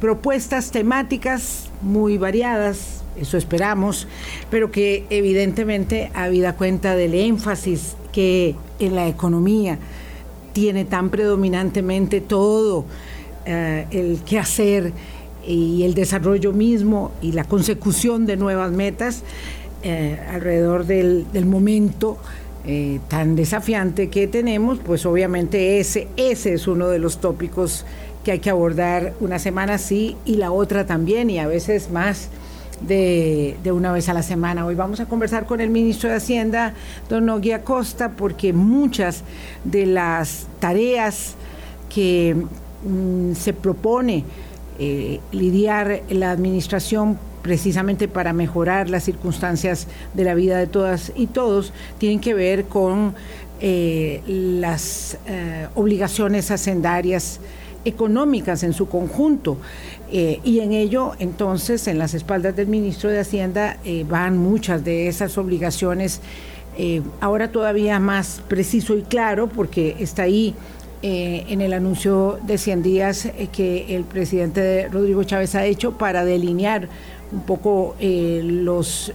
propuestas temáticas muy variadas, eso esperamos, pero que evidentemente habida cuenta del énfasis que en la economía tiene tan predominantemente todo eh, el el hacer y el desarrollo mismo y la consecución de nuevas metas eh, alrededor del, momento eh, tan desafiante que tenemos, pues obviamente ese, ese es uno de los tópicos que hay que abordar una semana sí y la otra también y a veces más de, una vez a la semana. Hoy vamos a conversar con el ministro de Hacienda, don Nogui Acosta, porque muchas de las tareas que mm, se propone eh, lidiar la administración precisamente para mejorar las circunstancias de la vida de todas y todos, tienen que ver con eh, las eh, obligaciones hacendarias económicas en su conjunto. y en ello, entonces, en las espaldas del ministro de Hacienda van muchas de esas obligaciones, ahora todavía más preciso y claro, porque está ahí eh, en el anuncio de 100 días eh, que el presidente Rodrigo Chávez ha hecho para delinear un poco eh, los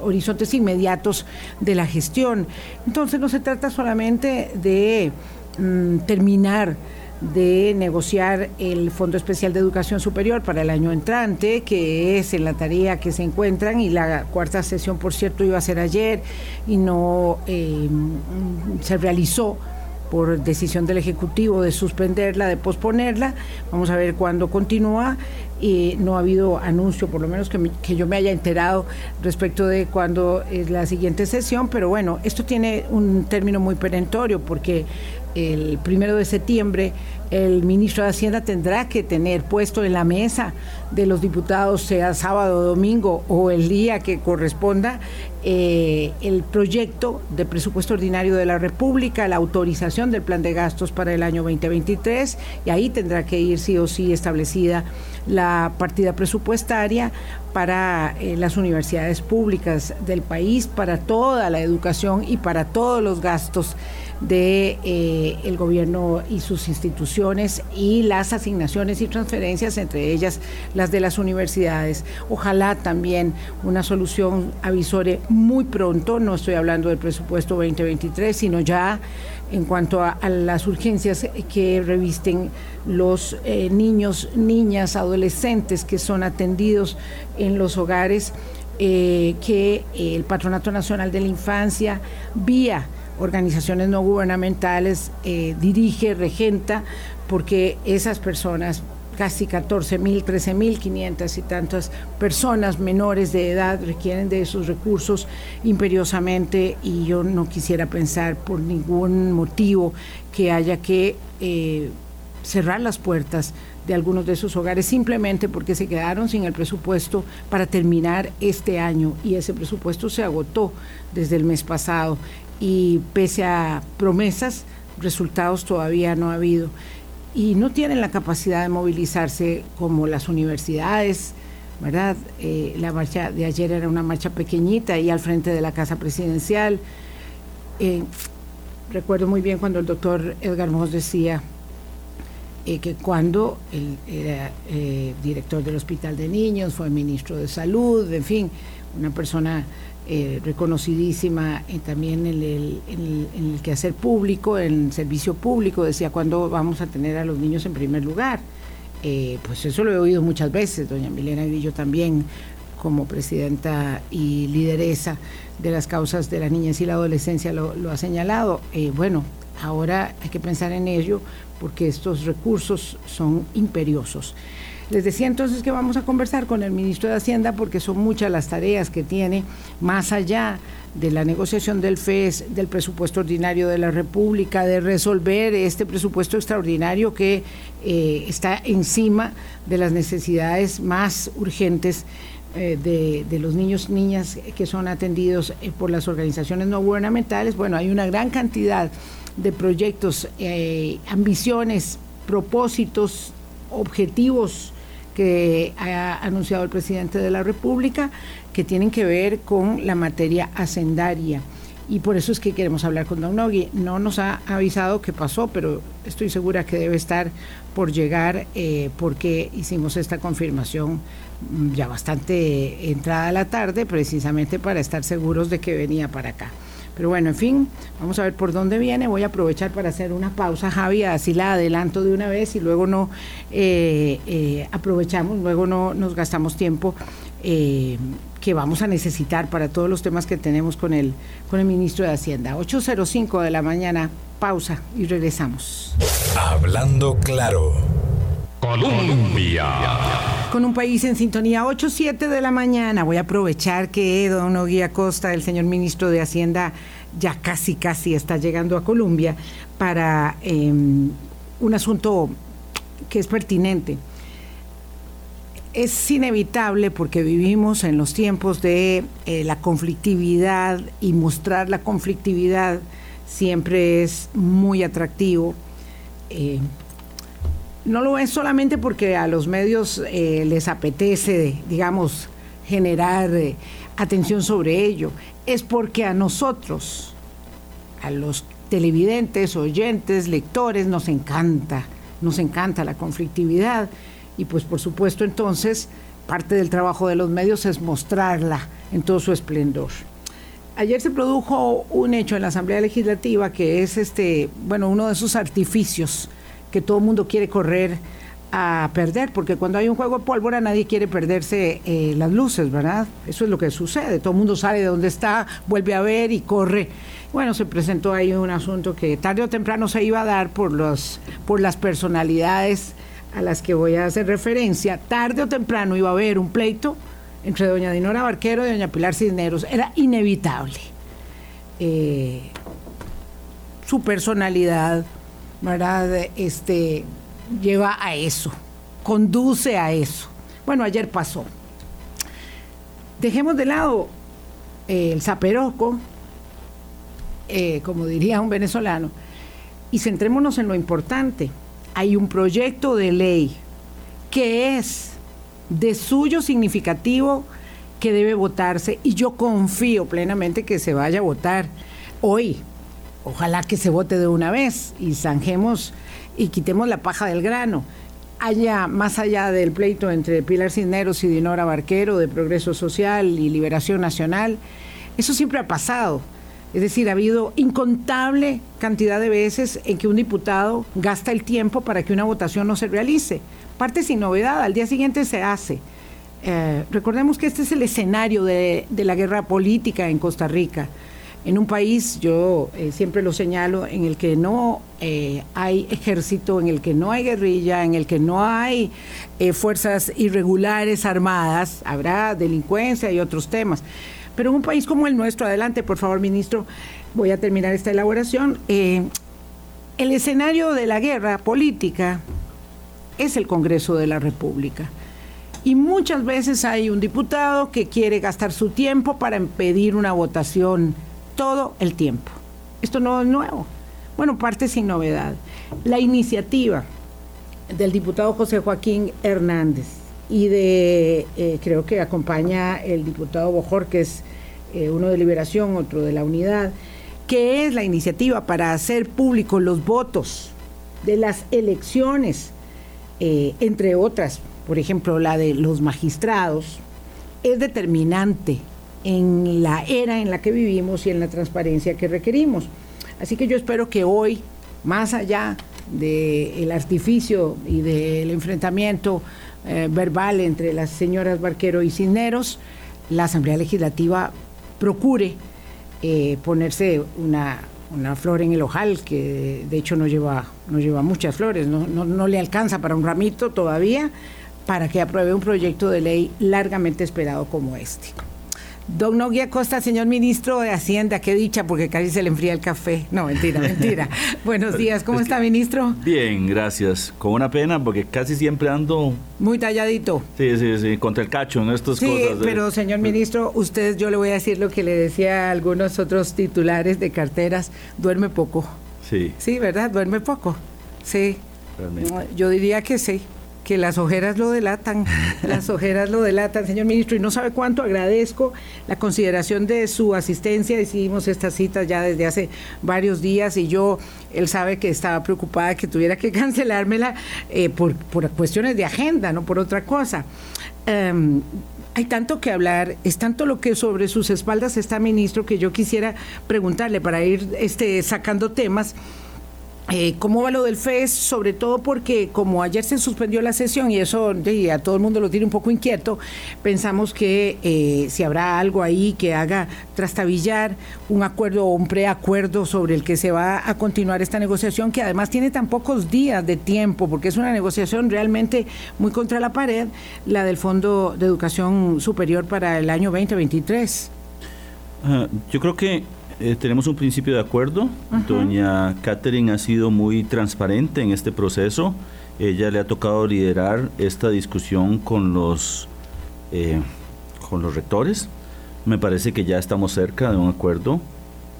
horizontes inmediatos de la gestión. Entonces no se trata solamente de mm, terminar de negociar el Fondo Especial de Educación Superior para el año entrante, que es en la tarea que se encuentran, y la cuarta sesión, por cierto, iba a ser ayer y no se realizó por decisión del Ejecutivo de suspenderla, de posponerla. Vamos a ver cuándo continúa. Y no ha habido anuncio, por lo menos que, que yo me haya enterado respecto de cuándo es la siguiente sesión, pero bueno, esto tiene un término muy perentorio porque el primero de septiembre el ministro de Hacienda tendrá que tener puesto en la mesa de los diputados, sea sábado, domingo o el día que corresponda, eh, el proyecto de presupuesto ordinario de la República, la autorización del plan de gastos para el año 2023, y ahí tendrá que ir sí o sí establecida la partida presupuestaria para eh, las universidades públicas del país, para toda la educación y para todos los gastos de eh, el gobierno y sus instituciones y las asignaciones y transferencias, entre ellas las de las universidades. Ojalá también una solución avisore muy pronto, no estoy hablando del presupuesto 2023, sino ya en cuanto a, las urgencias que revisten los eh, niños, niñas, adolescentes que son atendidos en los hogares, eh, que el Patronato Nacional de la Infancia, vía organizaciones no gubernamentales, eh, dirige, regenta, porque esas personas, casi 14 mil, 13 mil 500 y tantas personas menores de edad requieren de esos recursos imperiosamente y yo no quisiera pensar por ningún motivo que haya que eh, cerrar las puertas de algunos de esos hogares simplemente porque se quedaron sin el presupuesto para terminar este año. Y ese presupuesto se agotó desde el mes pasado y pese a promesas, resultados todavía no ha habido. Y no tienen la capacidad de movilizarse como las universidades, ¿verdad? Eh, la marcha de ayer era una marcha pequeñita ahí al frente de la Casa Presidencial. Eh, recuerdo muy bien cuando el doctor Edgar Moss decía eh, que cuando él era director del Hospital de Niños, fue ministro de Salud, en fin, una persona eh, reconocidísima y también en el, en, el, quehacer público, en el servicio público, decía, ¿cuándo vamos a tener a los niños en primer lugar? Eh, pues eso lo he oído muchas veces, doña Milena yo también, como presidenta y lideresa de las causas de la niñez y la adolescencia, lo, lo ha señalado. Eh, bueno, ahora hay que pensar en ello porque estos recursos son imperiosos. Les decía entonces que vamos a conversar con el ministro de Hacienda porque son muchas las tareas que tiene más allá de la negociación del FES, del presupuesto ordinario de la República, de resolver este presupuesto extraordinario que eh, está encima de las necesidades más urgentes eh, de, los niños y niñas que son atendidos eh, por las organizaciones no gubernamentales. Bueno, hay una gran cantidad de proyectos, ambiciones, propósitos, objetivos que ha anunciado el presidente de la República, que tienen que ver con la materia hacendaria. y por eso es que queremos hablar con Don Nogui. No nos ha avisado qué pasó, pero estoy segura que debe estar por llegar eh, porque hicimos esta confirmación mm, ya bastante entrada a la tarde, precisamente para estar seguros de que venía para acá. Pero bueno, en fin, vamos a ver por dónde viene. Voy a aprovechar para hacer una pausa, Javi, así la adelanto de una vez y luego no eh, eh, aprovechamos, luego no nos gastamos tiempo eh, que vamos a necesitar para todos los temas que tenemos con el, con el ministro de Hacienda. 8.05 de la mañana, pausa y regresamos. Hablando claro. Colombia. Con un país en sintonía, 8.07 de la mañana. Voy a aprovechar que don Oguía Costa, el señor ministro de Hacienda, ya casi, casi está llegando a Colombia para em, un asunto que es pertinente. Es inevitable porque vivimos en los tiempos de eh, la conflictividad y mostrar la conflictividad siempre es muy atractivo. Eh, no lo es solamente porque a los medios eh, les apetece, digamos, generar eh, atención sobre ello, es porque a nosotros, a los televidentes, oyentes, lectores, nos encanta, nos encanta la conflictividad y pues por supuesto entonces parte del trabajo de los medios es mostrarla en todo su esplendor. Ayer se produjo un hecho en la Asamblea Legislativa que es este, bueno, uno de esos artificios que todo el mundo quiere correr a perder, porque cuando hay un juego de pólvora nadie quiere perderse eh, las luces, ¿verdad? Eso es lo que sucede, todo el mundo sabe de dónde está, vuelve a ver y corre. Bueno, se presentó ahí un asunto que tarde o temprano se iba a dar por, los, por las personalidades a las que voy a hacer referencia, tarde o temprano iba a haber un pleito entre doña Dinora Barquero y doña Pilar Cisneros, era inevitable. Eh, su personalidad, ¿verdad? Este, lleva a eso, conduce a eso. Bueno, ayer pasó. Dejemos de lado eh, el zaperoco, eh, como diría un venezolano, y centrémonos en lo importante. Hay un proyecto de ley que es de suyo significativo que debe votarse y yo confío plenamente que se vaya a votar hoy, Ojalá que se vote de una vez y zanjemos y quitemos la paja del grano. Haya, más allá del pleito entre Pilar Cisneros y Dinora Barquero de Progreso Social y Liberación Nacional, eso siempre ha pasado. Es decir, ha habido incontable cantidad de veces en que un diputado gasta el tiempo para que una votación no se realice. Parte sin novedad, al día siguiente se hace. Eh, recordemos que este es el escenario de, de la guerra política en Costa Rica en un país, yo eh, siempre lo señalo, en el que no eh, hay ejército, en el que no hay guerrilla, en el que no hay eh, fuerzas irregulares armadas, habrá delincuencia y otros temas. Pero en un país como el nuestro, adelante, por favor, ministro, voy a terminar esta elaboración. el escenario de la guerra política es el Congreso de la República. Y muchas veces hay un diputado que quiere gastar su tiempo para impedir una votación todo el tiempo. Esto no es nuevo. Bueno, parte sin novedad. La iniciativa del diputado José Joaquín Hernández y de, eh, creo que acompaña el diputado Bojor, que es eh, uno de Liberación, otro de la Unidad, que es la iniciativa para hacer públicos los votos de las elecciones, eh, entre otras, por ejemplo, la de los magistrados, es determinante en la era en la que vivimos y en la transparencia que requerimos. Así que yo espero que hoy, más allá del artificio y del enfrentamiento eh, verbal entre las señoras Barquero y Cisneros, la Asamblea Legislativa procure eh, ponerse una, flor en el ojal, que de hecho no lleva, muchas flores, no le alcanza para un ramito todavía, para que apruebe un proyecto de ley largamente esperado como este. Don Noguía Costa, señor ministro de Hacienda, qué dicha, porque casi se le enfría el café. No, mentira, mentira. Buenos días, ¿cómo está, ministro? Bien, gracias. Con una pena, porque casi siempre ando... Muy talladito. Sí, sí, sí, contra el cacho en estas sí, cosas. pero señor ministro, usted, yo le voy a decir lo que le decía a algunos otros titulares de carteras, duerme poco. Sí. Sí, ¿verdad? Duerme poco. Sí. Realmente. Yo diría que sí. Que las ojeras lo delatan, las ojeras lo delatan, señor ministro, y no sabe cuánto agradezco la consideración de su asistencia. Decidimos estas citas ya desde hace varios días y yo, él sabe que estaba preocupada que tuviera que cancelármela eh, por, por, cuestiones de agenda, no por otra cosa. Em, hay tanto que hablar, es tanto lo que sobre sus espaldas está, ministro, que yo quisiera preguntarle para ir este, sacando temas. Eh, ¿Cómo va lo del FES? Sobre todo porque como ayer se suspendió la sesión y eso a todo el mundo lo tiene un poco inquieto, pensamos que eh, si habrá algo ahí que haga trastabillar un acuerdo o un preacuerdo sobre el que se va a continuar esta negociación, que además tiene tan pocos días de tiempo, porque es una negociación realmente muy contra la pared, la del Fondo de Educación Superior para el año 2023. Ah, yo creo que eh, tenemos un principio de acuerdo. Doña Catherine ha sido muy transparente en este proceso. Ella le ha tocado liderar esta discusión con los, eh, con los rectores. Me parece que ya estamos cerca de un acuerdo.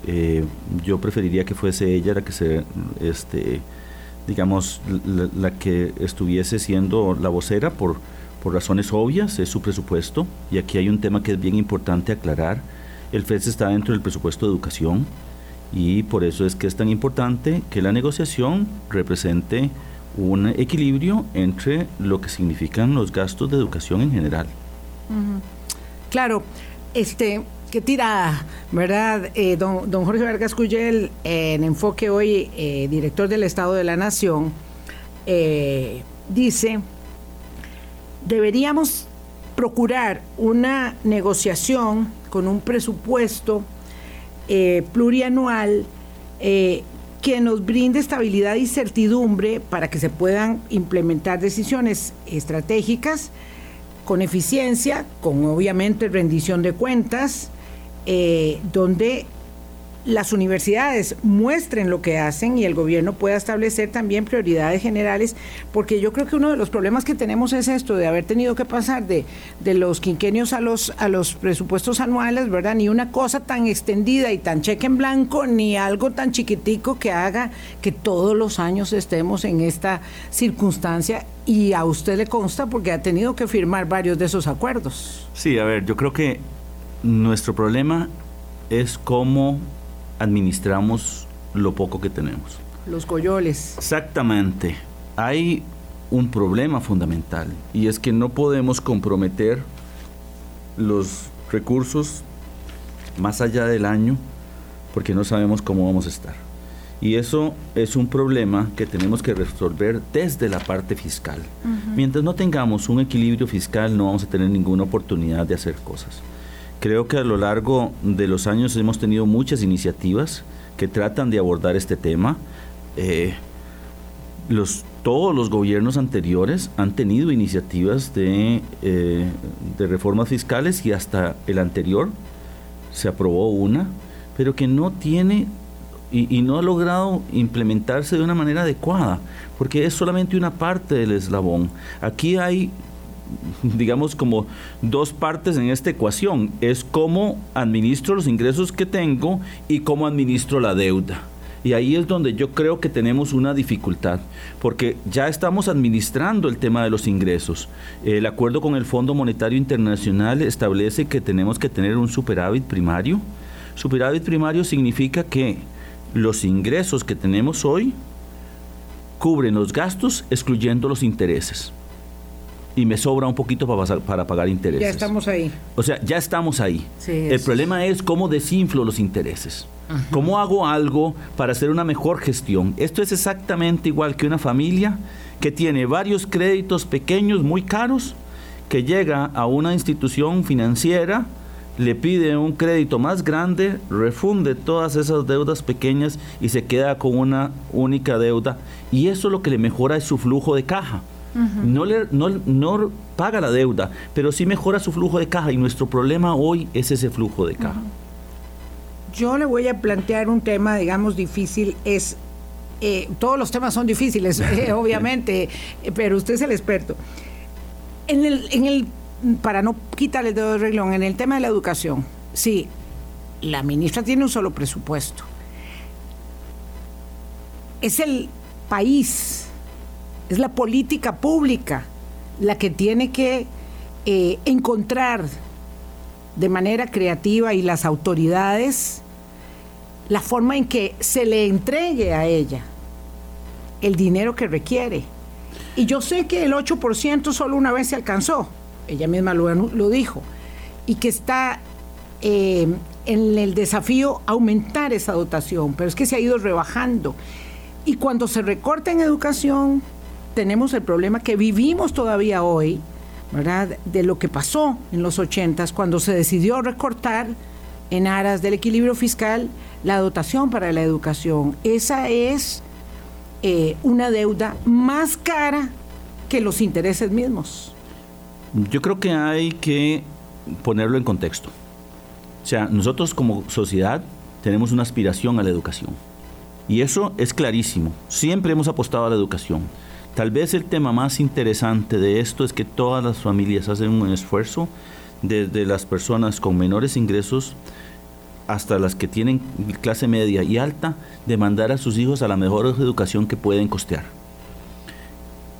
Eh, yo preferiría que fuese ella la que se, este, digamos, la, que estuviese siendo la vocera por, por razones obvias, es su presupuesto. Y aquí hay un tema que es bien importante aclarar el FES está dentro del presupuesto de educación y por eso es que es tan importante que la negociación represente un equilibrio entre lo que significan los gastos de educación en general. Claro, este, qué tira, ¿verdad? Eh, don, don, Jorge Vargas Cuyel, en Enfoque Hoy, eh, director del Estado de la Nación, eh, dice, deberíamos procurar una negociación con un presupuesto eh, plurianual eh, que nos brinde estabilidad y certidumbre para que se puedan implementar decisiones estratégicas con eficiencia, con obviamente rendición de cuentas, eh, donde las universidades muestren lo que hacen y el gobierno pueda establecer también prioridades generales, porque yo creo que uno de los problemas que tenemos es esto, de haber tenido que pasar de, los quinquenios a los, a los presupuestos anuales, ¿verdad? Ni una cosa tan extendida y tan cheque en blanco, ni algo tan chiquitico que haga que todos los años estemos en esta circunstancia y a usted le consta porque ha tenido que firmar varios de esos acuerdos. Sí, a ver, yo creo que nuestro problema es cómo administramos lo poco que tenemos. Los coyoles. Exactamente. Hay un problema fundamental y es que no podemos comprometer los recursos más allá del año porque no sabemos cómo vamos a estar. Y eso es un problema que tenemos que resolver desde la parte fiscal. Mientras no tengamos un equilibrio fiscal no vamos a tener ninguna oportunidad de hacer cosas. Creo que a lo largo de los años hemos tenido muchas iniciativas que tratan de abordar este tema. Eh, los, todos los gobiernos anteriores han tenido iniciativas de, eh, de reformas fiscales y hasta el anterior se aprobó una, pero que no tiene y, y, no ha logrado implementarse de una manera adecuada, porque es solamente una parte del eslabón. Aquí hay digamos, como dos partes en esta ecuación. Es cómo administro los ingresos que tengo y cómo administro la deuda. Y ahí es donde yo creo que tenemos una dificultad, porque ya estamos administrando el tema de los ingresos. El acuerdo con el Fondo Monetario Internacional establece que tenemos que tener un superávit primario. Superávit primario significa que los ingresos que tenemos hoy cubren los gastos excluyendo los intereses y me sobra un poquito para, para pagar intereses. Ya estamos ahí. O sea, ya estamos ahí. el problema es cómo desinflo los intereses. ¿Cómo hago algo para hacer una mejor gestión? Esto es exactamente igual que una familia que tiene varios créditos pequeños muy caros, que llega a una institución financiera, le pide un crédito más grande, refunde todas esas deudas pequeñas y se queda con una única deuda. Y eso lo que le mejora es su flujo de caja no, le, no, paga la deuda, pero sí mejora su flujo de caja y nuestro problema hoy es ese flujo de caja. Yo le voy a plantear un tema, digamos, difícil, es, eh, todos los temas son difíciles, eh, obviamente, pero usted es el experto. En el, en el, para no quitarle el dedo de reglón, en el tema de la educación, sí, la ministra tiene un solo presupuesto. Es el país es la política pública la que tiene que eh, encontrar de manera creativa y las autoridades la forma en que se le entregue a ella el dinero que requiere. Y yo sé que el 8% solo una vez se alcanzó, ella misma lo, dijo, y que está eh, en el desafío aumentar esa dotación, pero es que se ha ido rebajando. Y cuando se recorta en educación, tenemos el problema que vivimos todavía hoy, ¿verdad? De lo que pasó en los 80 cuando se decidió recortar en aras del equilibrio fiscal la dotación para la educación. Esa es eh, una deuda más cara que los intereses mismos. Yo creo que hay que ponerlo en contexto. O sea, nosotros como sociedad tenemos una aspiración a la educación. Y eso es clarísimo. Siempre hemos apostado a la educación. Tal vez el tema más interesante de esto es que todas las familias hacen un esfuerzo, desde las personas con menores ingresos hasta las que tienen clase media y alta, de mandar a sus hijos a la mejor educación que pueden costear.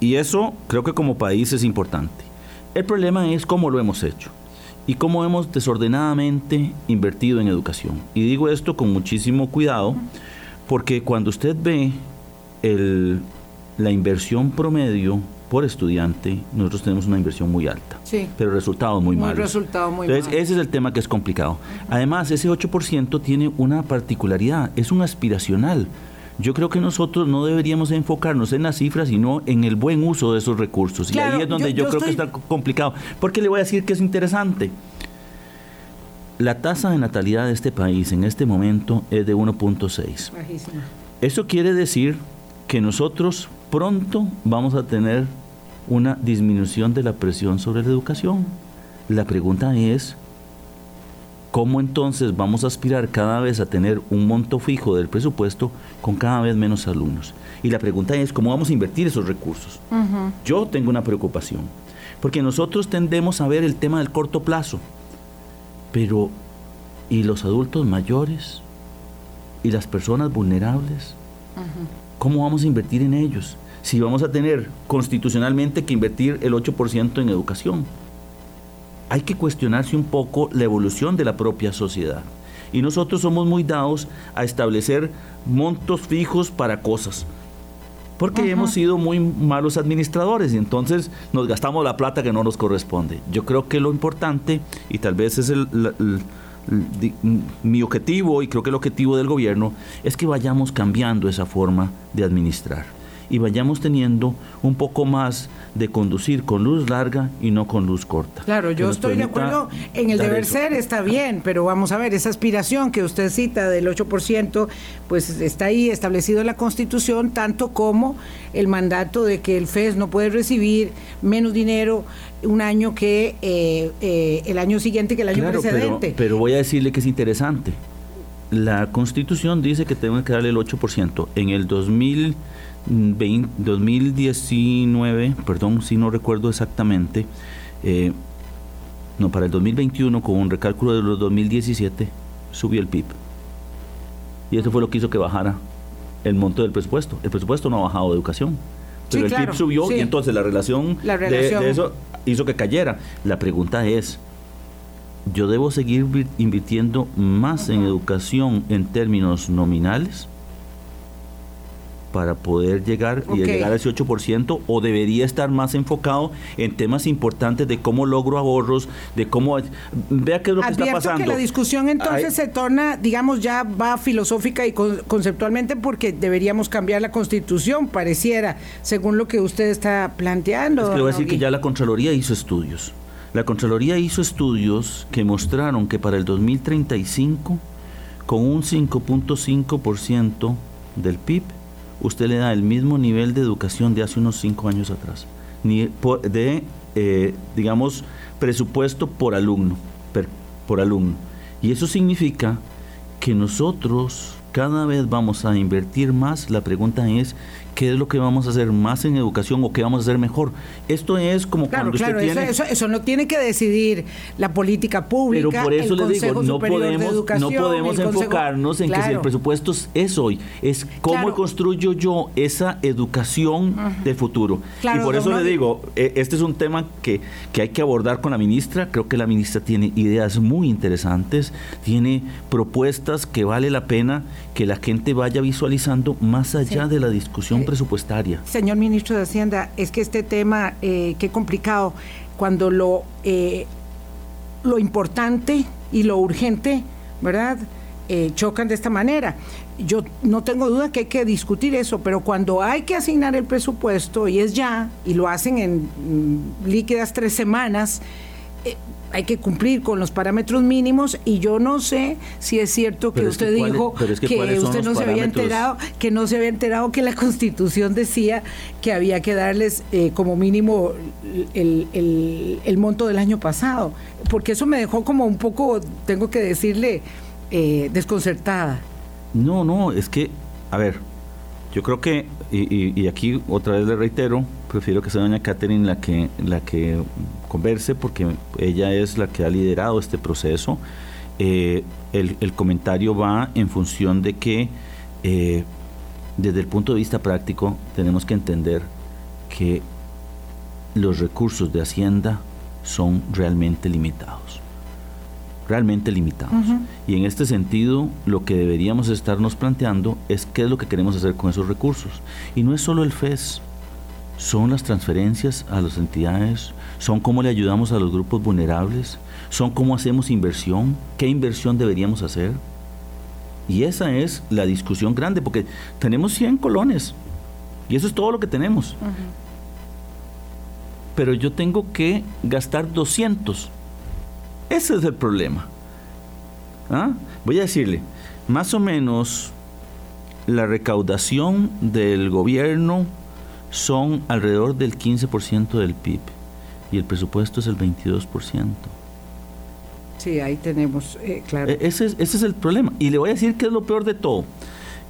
Y eso creo que como país es importante. El problema es cómo lo hemos hecho y cómo hemos desordenadamente invertido en educación. Y digo esto con muchísimo cuidado porque cuando usted ve el, la inversión promedio por estudiante, nosotros tenemos una inversión muy alta, sí. pero resultados muy, muy malos. muy Entonces, ese es el tema que es complicado. Además, ese 8% tiene una particularidad, es un aspiracional. Yo creo que nosotros no deberíamos enfocarnos en las cifras, sino en el buen uso de esos recursos. y ahí es donde yo, creo que está complicado. Porque le voy a decir que es interesante. La tasa de natalidad de este país en este momento es de 1.6. Eso quiere decir que nosotros pronto vamos a tener una disminución de la presión sobre la educación. La pregunta es, ¿cómo entonces vamos a aspirar cada vez a tener un monto fijo del presupuesto con cada vez menos alumnos? Y la pregunta es, ¿cómo vamos a invertir esos recursos? Yo tengo una preocupación, porque nosotros tendemos a ver el tema del corto plazo, pero ¿y los adultos mayores? ¿Y las personas vulnerables? ¿Cómo vamos a invertir en ellos? Si vamos a tener constitucionalmente que invertir el 8% en educación. Hay que cuestionarse un poco la evolución de la propia sociedad. Y nosotros somos muy dados a establecer montos fijos para cosas. Porque hemos sido muy malos administradores y entonces nos gastamos la plata que no nos corresponde. Yo creo que lo importante, y tal vez es el mi objetivo y creo que el objetivo del gobierno es que vayamos cambiando esa forma de administrar y vayamos teniendo un poco más de conducir con luz larga y no con luz corta. Claro, yo estoy de acuerdo en el deber ser, está bien, pero vamos a ver, esa aspiración que usted cita del 8%, pues está ahí establecido en la Constitución, tanto como el mandato de que el FES no puede recibir menos dinero un año que eh, eh, el año siguiente que el año precedente. Pero, pero voy a decirle que es interesante. La Constitución dice que tenemos que darle el 8%. En el 2000 2019, perdón, si no recuerdo exactamente, eh, no, para el 2021, con un recálculo de los 2017, subió el PIB. Y eso fue lo que hizo que bajara el monto del presupuesto. El presupuesto no ha bajado de educación. Pero el PIB subió y entonces la relación, de, eso hizo que cayera. La pregunta es, ¿yo debo seguir invirtiendo más en educación en términos nominales? Para poder llegar y llegar a ese 8% o debería estar más enfocado en temas importantes de cómo logro ahorros, de cómo vea qué es lo que está pasando. que la discusión entonces se torna, digamos, ya va filosófica y conceptualmente porque deberíamos cambiar la Constitución, pareciera, según lo que usted está planteando. Es que le voy a decir que ya la Contraloría hizo estudios. La Contraloría hizo estudios que mostraron que para el 2035 con un 5.5% del PIB usted le da el mismo nivel de educación de hace unos cinco años atrás, de, eh, digamos, presupuesto por alumno, por alumno. Y eso significa que nosotros cada vez vamos a invertir más. La pregunta es, qué es lo que vamos a hacer más en educación o qué vamos a hacer mejor. Esto es como claro, cuando claro, usted tiene... Eso, eso, no tiene que decidir la política pública, Pero por eso el les digo, no podemos, no podemos enfocarnos en que si el presupuesto es hoy, es cómo construyo yo esa educación del futuro. y por eso le digo, e, este es un tema que, que hay que abordar con la ministra. Creo que la ministra tiene ideas muy interesantes, tiene propuestas que vale la pena que la gente vaya visualizando más allá de la discusión presupuestaria. Señor ministro de Hacienda, es que este tema, eh, qué complicado, cuando lo, eh, lo importante y lo urgente, ¿verdad? Eh, chocan de esta manera. Yo no tengo duda que hay que discutir eso, pero cuando hay que asignar el presupuesto, y es ya, y lo hacen en mm, líquidas tres semanas, eh, hay que cumplir con los parámetros mínimos y yo no sé si es cierto que usted dijo que, usted no se había enterado que no se había enterado que la Constitución decía que había que darles eh, como mínimo el, monto del año pasado porque eso me dejó como un poco tengo que decirle eh, desconcertada. No no es que a ver yo creo que, y, aquí otra vez le reitero, prefiero que sea doña Catherine la que, la que converse porque ella es la que ha liderado este proceso. Eh, el, comentario va en función de que eh, desde el punto de vista práctico tenemos que entender que los recursos de Hacienda son realmente limitados realmente limitados. Y en este sentido, lo que deberíamos estarnos planteando es qué es lo que queremos hacer con esos recursos. Y no es solo el FES, son las transferencias a las entidades, son cómo le ayudamos a los grupos vulnerables, son cómo hacemos inversión, qué inversión deberíamos hacer. Y esa es la discusión grande, porque tenemos 100 colones, y eso es todo lo que tenemos. Pero yo tengo que gastar 200 ese es el problema. ¿Ah? Voy a decirle, más o menos la recaudación del gobierno son alrededor del 15% del PIB y el presupuesto es el 22%. Sí, ahí tenemos, eh, claro. E-, ese es, ese es el problema. Y le voy a decir que es lo peor de todo.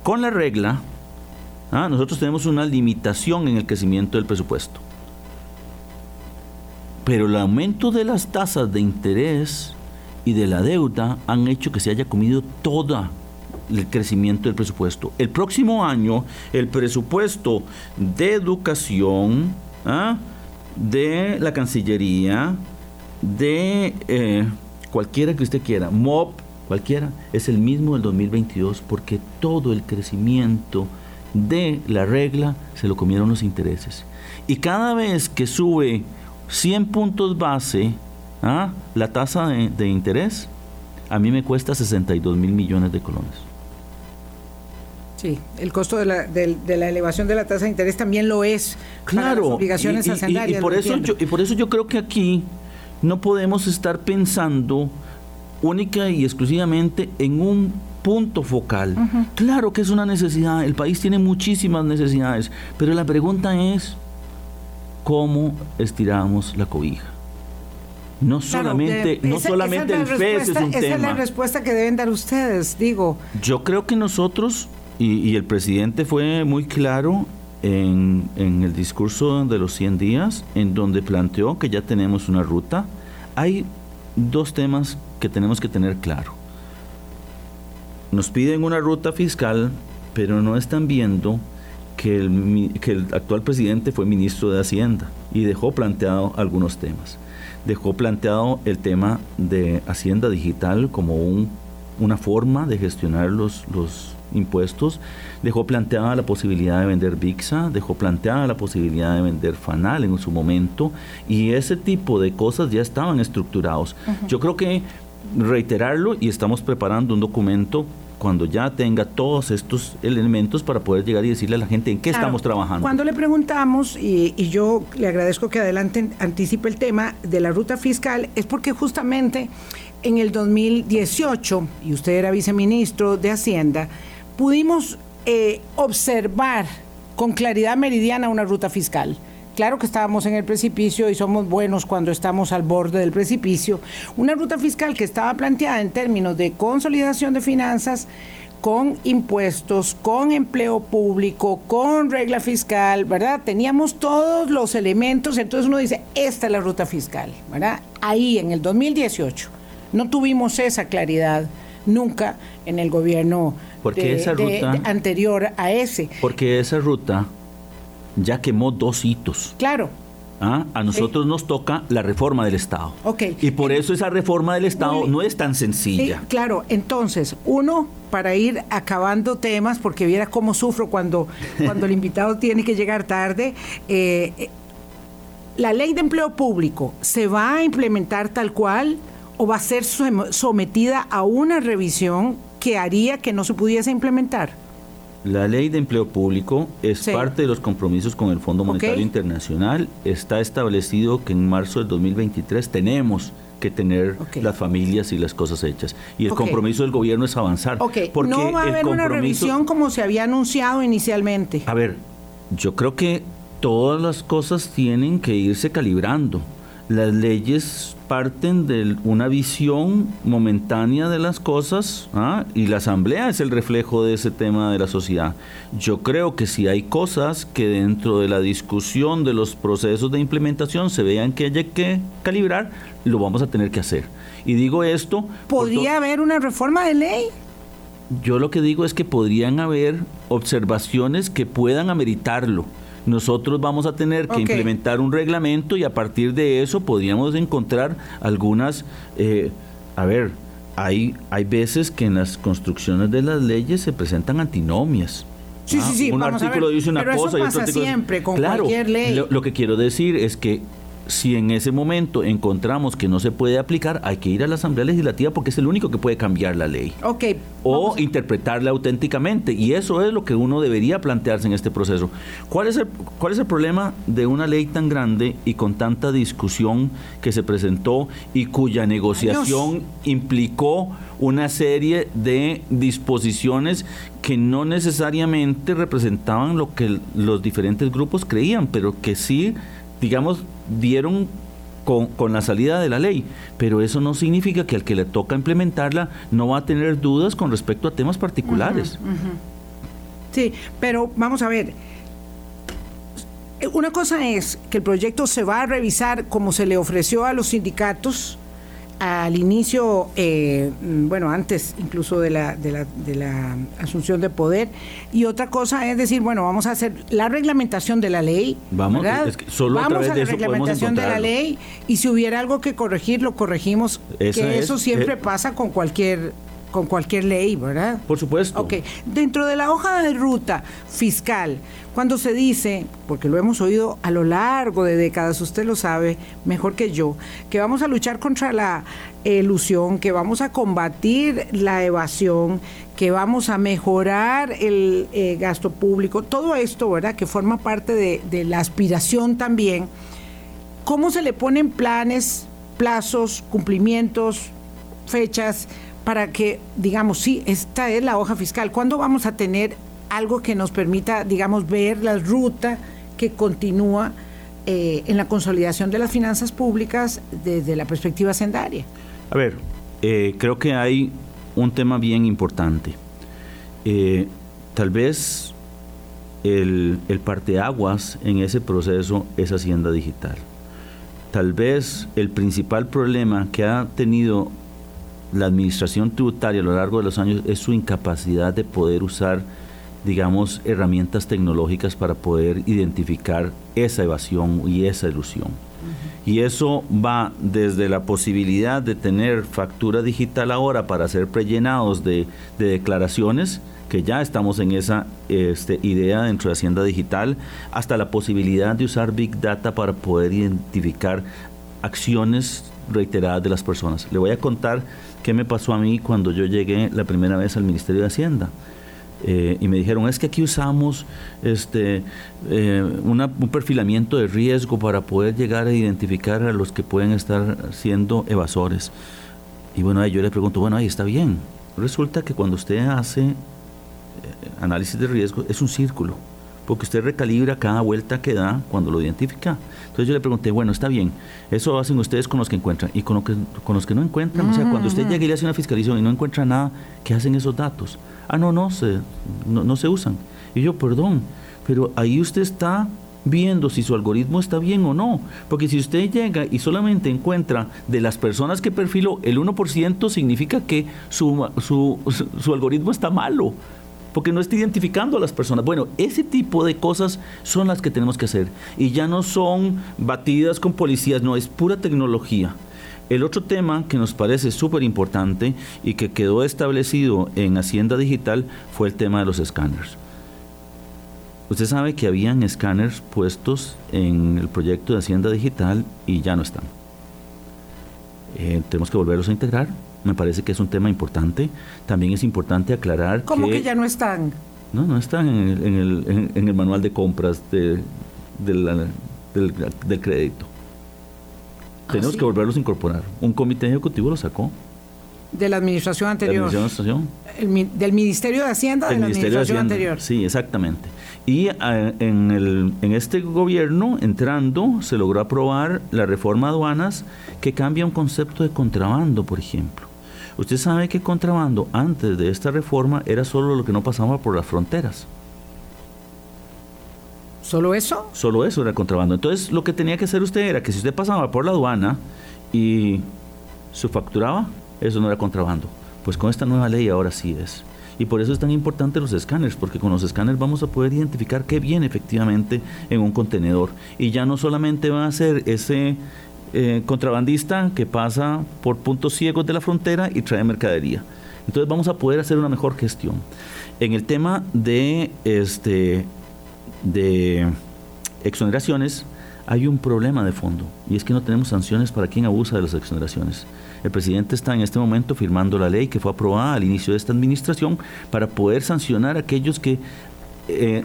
Con la regla, ¿ah? nosotros tenemos una limitación en el crecimiento del presupuesto. Pero el aumento de las tasas de interés y de la deuda han hecho que se haya comido todo el crecimiento del presupuesto. El próximo año, el presupuesto de educación, ¿ah? de la Cancillería, de eh, cualquiera que usted quiera, MOP, cualquiera, es el mismo del 2022 porque todo el crecimiento de la regla se lo comieron los intereses. Y cada vez que sube 100 puntos base, ¿ah? la tasa de, interés, a mí me cuesta 62 mil millones de colones. Sí, el costo de la, de, la, elevación de la tasa de interés también lo es. Claro, las obligaciones y, y, por eso yo, y por eso yo creo que aquí no podemos estar pensando única y exclusivamente en un punto focal. Claro que es una necesidad, el país tiene muchísimas necesidades, pero la pregunta es, cómo estiramos la cobija. No solamente, no solamente el FES es un esa tema. es la respuesta que deben dar ustedes, digo. Yo creo que nosotros, y, el presidente fue muy claro en, el discurso de los 100 días, en donde planteó que ya tenemos una ruta. Hay dos temas que tenemos que tener claro. Nos piden una ruta fiscal, pero no están viendo que el, que el actual presidente fue ministro de Hacienda y dejó planteado algunos temas. Dejó planteado el tema de Hacienda Digital como un, una forma de gestionar los impuestos, dejó planteada la posibilidad de vender VIXA, dejó planteada la posibilidad de vender FANAL en su momento, y ese tipo de cosas ya estaban estructurados. Yo creo que reiterarlo y estamos preparando un documento cuando ya tenga todos estos elementos para poder llegar y decirle a la gente en qué estamos trabajando. Cuando le preguntamos, y, yo le agradezco que adelante anticipe el tema de la ruta fiscal, es porque justamente en el 2018, y usted era viceministro de Hacienda, pudimos eh, observar con claridad meridiana una ruta fiscal Claro que estábamos en el precipicio y somos buenos cuando estamos al borde del precipicio. Una ruta fiscal que estaba planteada en términos de consolidación de finanzas con impuestos, con empleo público, con regla fiscal, ¿verdad? Teníamos todos los elementos, entonces uno dice, esta es la ruta fiscal, ¿verdad? Ahí en el 2018 no tuvimos esa claridad nunca en el gobierno anterior a ese. Porque esa ruta ya quemó dos hitos. Claro. ¿Ah? A nosotros nos toca la reforma del Estado. Ok. Y por eso esa reforma del Estado no es tan sencilla. claro, entonces, uno, para ir acabando temas, porque viera cómo sufro cuando, cuando el invitado tiene que llegar tarde, eh, la ley de empleo público se va a implementar tal cual o va a ser sometida a una revisión que haría que no se pudiese implementar? La ley de empleo público es parte de los compromisos con el Fondo Monetario Internacional. Está establecido que en marzo del 2023 tenemos que tener las familias y las cosas hechas. Y el compromiso del gobierno es avanzar. Porque no va a haber una revisión como se había anunciado inicialmente. A ver, yo creo que todas las cosas tienen que irse calibrando. Las leyes parten de una visión momentánea de las cosas ¿ah? y la asamblea es el reflejo de ese tema de la sociedad. Yo creo que si hay cosas que dentro de la discusión de los procesos de implementación se vean que hay que calibrar, lo vamos a tener que hacer. Y digo esto... ¿Podría haber una reforma de ley? Yo lo que digo es que podrían haber observaciones que puedan ameritarlo nosotros vamos a tener que implementar un reglamento y a partir de eso podríamos encontrar algunas, eh, a ver, hay, hay veces que en las construcciones de las leyes se presentan antinomias. Sí, sí, sí. Un artículo dice una cosa y otro artículo. siempre con cualquier ley. lo, que quiero decir es que si en ese momento encontramos que no se puede aplicar, hay que ir a la Asamblea Legislativa porque es el único que puede cambiar la ley. O interpretarla auténticamente. Y eso es lo que uno debería plantearse en este proceso. ¿Cuál es, el, ¿Cuál es el problema de una ley tan grande y con tanta discusión que se presentó y cuya negociación implicó una serie de disposiciones que no necesariamente representaban lo que los diferentes grupos creían, pero que sí digamos, dieron con, la salida de la ley, pero eso no significa que al que le toca implementarla no va a tener dudas con respecto a temas particulares. Sí, pero vamos a ver. Una cosa es que el proyecto se va a revisar como se le ofreció a los sindicatos al inicio, eh, bueno, antes incluso de la, de, la, de la asunción de poder, y otra cosa es decir, bueno, vamos a hacer la reglamentación de la ley. Vamos, solo a, través de la reglamentación de la ley, y si hubiera algo que corregir, lo corregimos, que eso siempre eh, pasa con cualquier con cualquier ley, ¿verdad? Por supuesto. Ok, dentro de la hoja de ruta fiscal, cuando se dice, porque lo hemos oído a lo largo de décadas, usted lo sabe mejor que yo, que vamos a luchar contra la ilusión, que vamos a combatir la evasión, que vamos a mejorar el eh, gasto público, todo esto, ¿verdad? Que forma parte de, de la aspiración también. ¿Cómo se le ponen planes, plazos, cumplimientos, fechas para que, digamos, sí, esta es la hoja fiscal? ¿Cuándo vamos a tener algo que nos permita, digamos, ver la ruta que continúa eh, en la consolidación de las finanzas públicas desde la perspectiva sendaria. A ver, eh, creo que hay un tema bien importante. Eh, tal vez el, el parteaguas en ese proceso es Hacienda Digital. Tal vez el principal problema que ha tenido la administración tributaria a lo largo de los años es su incapacidad de poder usar digamos, herramientas tecnológicas para poder identificar esa evasión y esa ilusión. Y eso va desde la posibilidad de tener factura digital ahora para hacer prellenados de, de declaraciones, que ya estamos en esa este, idea dentro de Hacienda Digital, hasta la posibilidad de usar Big Data para poder identificar acciones reiteradas de las personas. Le voy a contar qué me pasó a mí cuando yo llegué la primera vez al Ministerio de Hacienda. Eh, y me dijeron, es que aquí usamos este, eh, un perfilamiento de riesgo para poder llegar a identificar a los que pueden estar siendo evasores. Y bueno, yo le pregunto, bueno, ahí está bien. Resulta que cuando usted hace eh, análisis de riesgo es un círculo. Porque usted recalibra cada vuelta que da cuando lo identifica. Entonces yo le pregunté, bueno, está bien, eso hacen ustedes con los que encuentran y con, que, con los que no encuentran. O sea, cuando usted llega y le hace una fiscalización y no encuentra nada, ¿qué hacen esos datos? Ah, no, no se, no, no se usan. Y yo, perdón, pero ahí usted está viendo si su algoritmo está bien o no. Porque si usted llega y solamente encuentra de las personas que perfiló el 1%, significa que su, su, su, algoritmo está malo. Porque no está identificando a las personas. Bueno, ese tipo de cosas son las que tenemos que hacer. Y ya no son batidas con policías, no, es pura tecnología. El otro tema que nos parece súper importante y que quedó establecido en Hacienda Digital fue el tema de los escáneres. Usted sabe que habían escáneres puestos en el proyecto de Hacienda Digital y ya no están. Eh, tenemos que volverlos a integrar. Me parece que es un tema importante. También es importante aclarar ¿Cómo que, ya no están? No, no están en el, manual de compras de, del, crédito. ¿Ah, tenemos que volverlos a incorporar. Un comité ejecutivo lo sacó. De la administración anterior. ¿De la administración? del Ministerio de Hacienda de la administración anterior. Sí, exactamente. Y eh, en, el, en este gobierno, entrando, se logró aprobar la reforma aduanas que cambia un concepto de contrabando, por ejemplo. Usted sabe que contrabando antes de esta reforma era solo lo que no pasaba por las fronteras. ¿Solo eso? Solo eso era contrabando. Entonces lo que tenía que hacer usted era que si usted pasaba por la aduana y su facturaba, eso no era contrabando. Pues con esta nueva ley ahora sí es. Y por eso es tan importante los escáneres, porque con los escáneres vamos a poder identificar qué viene efectivamente en un contenedor. Y ya no solamente va a ser ese eh, contrabandista que pasa por puntos ciegos de la frontera y trae mercadería. Entonces vamos a poder hacer una mejor gestión. En el tema de, este, de exoneraciones, hay un problema de fondo y es que no tenemos sanciones para quien abusa de las exoneraciones. El presidente está en este momento firmando la ley que fue aprobada al inicio de esta administración para poder sancionar a aquellos que, eh,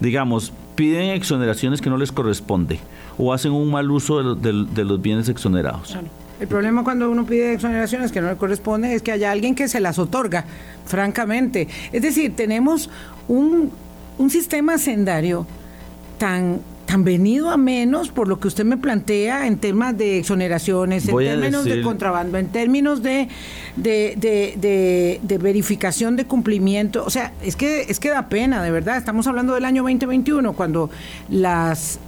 digamos, piden exoneraciones que no les corresponde o hacen un mal uso de, los bienes exonerados. El problema cuando uno pide exoneraciones que no le corresponde es que haya alguien que se las otorga, francamente. Es decir, tenemos un, un sistema sendario tan han venido a menos por lo que usted me plantea en temas de exoneraciones, en términos de contrabando, en términos de de, verificación de cumplimiento. O sea, es que, es que da pena, de verdad. Estamos hablando del año 2021, cuando las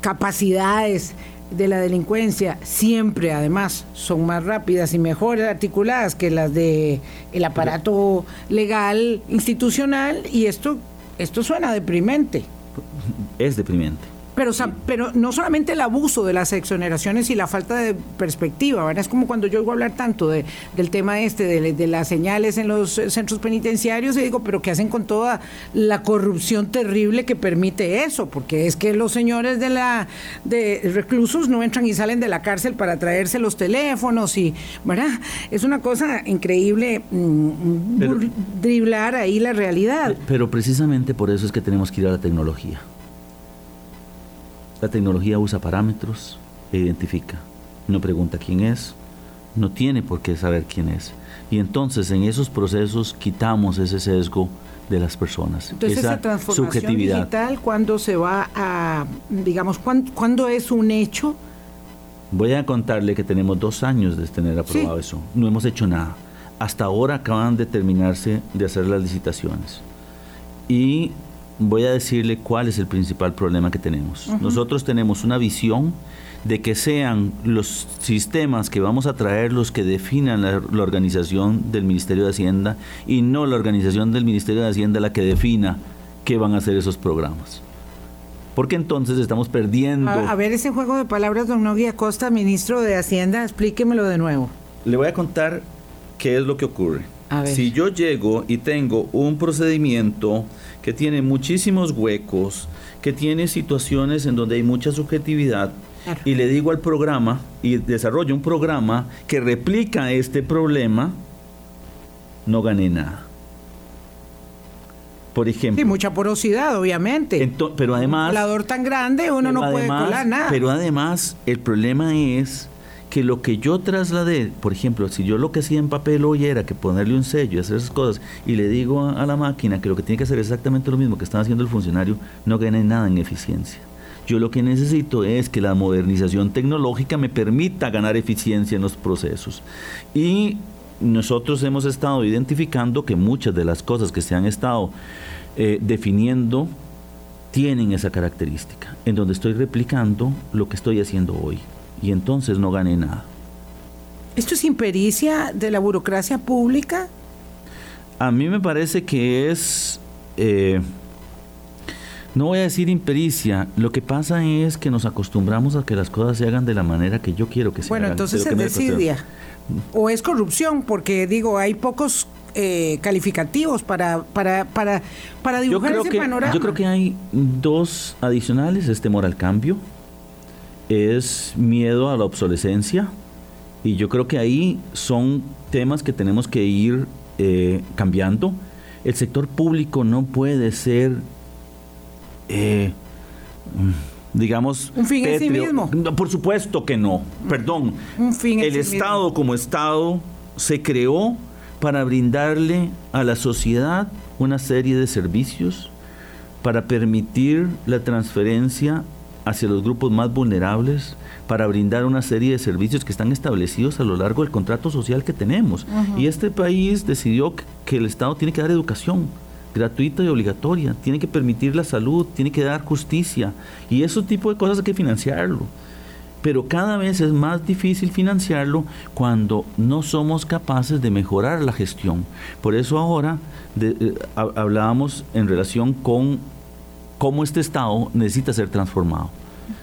capacidades de la delincuencia siempre además son más rápidas y mejor articuladas que las de el aparato legal institucional y esto esto suena deprimente es deprimente. Pero, pero no solamente el abuso de las exoneraciones y la falta de perspectiva, ¿verdad? Es como cuando yo oigo hablar tanto de, del tema este, de, las señales en los centros penitenciarios, y digo, pero ¿qué hacen con toda la corrupción terrible que permite eso? Porque es que los señores de la de reclusos no entran y salen de la cárcel para traerse los teléfonos y, ¿verdad? Es una cosa increíble mm, driblar ahí la realidad. Pero precisamente por eso es que tenemos que ir a la tecnología. La tecnología usa parámetros e identifica. No pregunta quién es, no tiene por qué saber quién es. Y entonces en esos procesos quitamos ese sesgo de las personas. Entonces esa, transformación digital, ¿cuándo se va a, digamos, cuándo, es un hecho? Voy a contarle que tenemos dos años de tener aprobado eso. No hemos hecho nada. Hasta ahora acaban de terminarse de hacer las licitaciones. Y voy a decirle cuál es el principal problema que tenemos. Nosotros tenemos una visión de que sean los sistemas que vamos a traer los que definan la, organización del Ministerio de Hacienda y no la organización del Ministerio de Hacienda la que defina qué van a hacer esos programas. Porque entonces estamos perdiendo... A, ver ese juego de palabras, don Nogui Acosta, ministro de Hacienda, explíquemelo de nuevo. Le voy a contar qué es lo que ocurre. Si yo llego y tengo un procedimiento que tiene muchísimos huecos, que tiene situaciones en donde hay mucha subjetividad, y le digo al programa y desarrollo un programa que replica este problema, no gané nada. Por ejemplo. Sí, mucha porosidad, obviamente. pero además. Un tan grande, uno no puede colar nada. Pero además, el problema es que lo que yo trasladé, por ejemplo, si yo lo que hacía en papel hoy era que ponerle un sello y hacer esas cosas, y le digo a, la máquina que lo que tiene que hacer es exactamente lo mismo que está haciendo el funcionario, no gane nada en eficiencia. Yo lo que necesito es que la modernización tecnológica me permita ganar eficiencia en los procesos. Y nosotros hemos estado identificando que muchas de las cosas que se han estado eh, definiendo tienen esa característica, en donde estoy replicando lo que estoy haciendo hoy y entonces no gané nada. ¿Esto es impericia de la burocracia pública? A mí me parece que es, eh, no voy a decir impericia, lo que pasa es que nos acostumbramos a que las cosas se hagan de la manera que yo quiero que se bueno, hagan. Bueno, entonces es desidia. O es corrupción, porque digo, hay pocos eh, calificativos para, para, para, para dibujar ese panorama. Yo creo que hay dos adicionales, este moral cambio, es miedo a la obsolescencia y yo creo que ahí son temas que tenemos que ir eh, cambiando. El sector público no puede ser, eh, digamos, un fin en sí mismo. por supuesto que no. Perdón. Un fin El Estado como Estado se creó para brindarle a la sociedad una serie de servicios, para permitir la transferencia hacia los grupos más vulnerables, para brindar una serie de servicios que están establecidos a lo largo del contrato social que tenemos. Y este país decidió que el Estado tiene que dar educación gratuita y obligatoria, tiene que permitir la salud, tiene que dar justicia, y ese tipo de cosas hay que financiarlo pero cada vez es más difícil financiarlo cuando no somos capaces de mejorar la gestión. Por eso ahora eh, hablábamos en relación con cómo este Estado necesita ser transformado.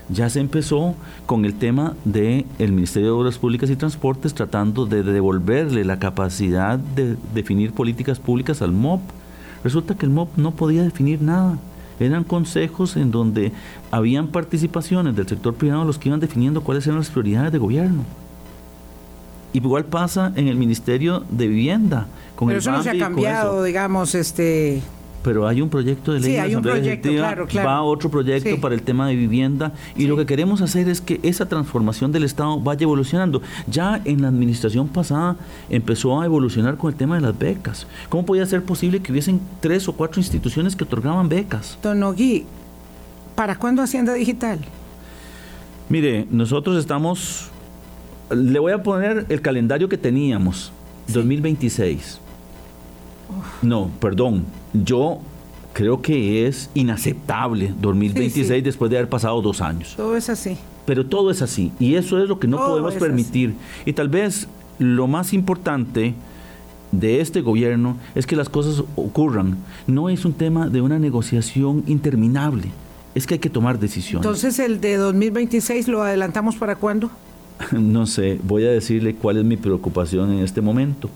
Ya se empezó con el tema del el Ministerio de Obras Públicas y Transportes tratando de devolverle la capacidad de definir políticas públicas al MOP. Resulta que el MOP no podía definir nada eran consejos en donde habían participaciones del sector privado los que iban definiendo cuáles eran las prioridades de gobierno. Igual pasa en el Ministerio de Vivienda. Con Pero eso no se ha cambiado, digamos, este pero hay un proyecto de ley sí, hay un proyecto, claro, claro. va otro proyecto para el tema de vivienda y lo que queremos hacer es que esa transformación del Estado vaya evolucionando. Ya en la administración pasada empezó a evolucionar con el tema de las becas. ¿Cómo podía ser posible que hubiesen tres o cuatro instituciones que otorgaban becas? Don Ogui, ¿para cuándo Hacienda Digital? Mire, nosotros estamos, le voy a poner el calendario que teníamos, 2026. No, perdón, yo creo que es inaceptable 2026 después de haber pasado dos años. Todo es así. Pero todo es así. Y eso es lo que no podemos permitir. Y tal vez lo más importante de este gobierno es que las cosas ocurran. No es un tema de una negociación interminable. Es que hay que tomar decisiones. Entonces, ¿el de 2026 lo adelantamos para cuándo? no sé, voy a decirle cuál es mi preocupación en este momento